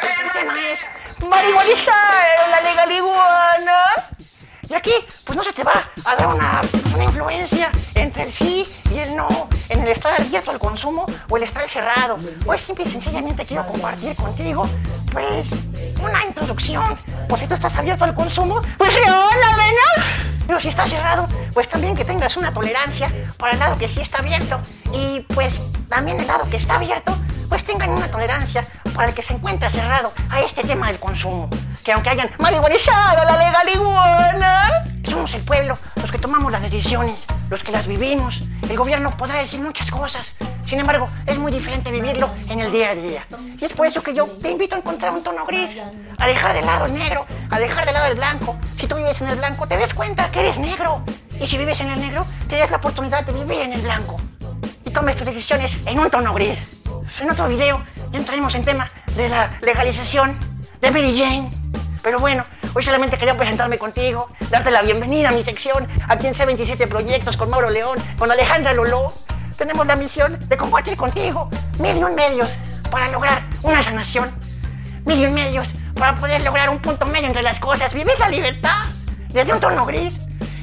tema es marihuanizar la legal iguana. Y aquí, pues no se te va a dar una, influencia entre el sí y el no, en el estar abierto al consumo o el estar cerrado. Pues simple y sencillamente quiero compartir contigo, pues, una introducción. Pues si tú estás abierto al consumo, pues ¡hola, ¿no? Pero si estás cerrado, pues también que tengas una tolerancia para el lado que sí está abierto. Y pues también el lado que está abierto, pues tengan una tolerancia para el que se encuentra cerrado a este tema del consumo. Que aunque hayan marihuanizado la legal iguana, somos el pueblo los que tomamos las decisiones, los que las vivimos. El gobierno podrá decir muchas cosas, sin embargo, es muy diferente vivirlo en el día a día. Y es por eso que yo te invito a encontrar un tono gris, a dejar de lado el negro, a dejar de lado el blanco. Si tú vives en el blanco, te des cuenta que eres negro. Y si vives en el negro, te das la oportunidad de vivir en el blanco. Y tomes tus decisiones en un tono gris. En otro video ya entraremos en tema de la legalización de Mary Jane. Pero bueno, hoy solamente quería presentarme contigo, darte la bienvenida a mi sección aquí en C27 Proyectos con Mauro León, con Alejandra Lolo. Tenemos la misión de compartir contigo mil y un medios para lograr una sanación. Mil y un medios para poder lograr un punto medio entre las cosas, vivir la libertad desde un tono gris.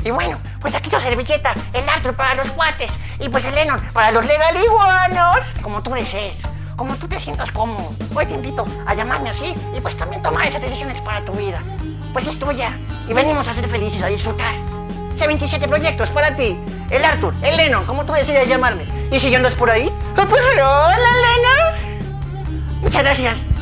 Y bueno, pues aquí tu servilleta, el Arthur para los guates y pues el Lennon para los legal iguanos, como tú desees como tú te sientas cómodo. Hoy te invito a llamarme así y pues también tomar esas decisiones para tu vida. Pues es tuya y venimos a ser felices, a disfrutar. C27 proyectos para ti. El Arthur, el Lennon, como tú decidas llamarme. Y si yo andas por ahí, pues hola Lennon. Muchas gracias.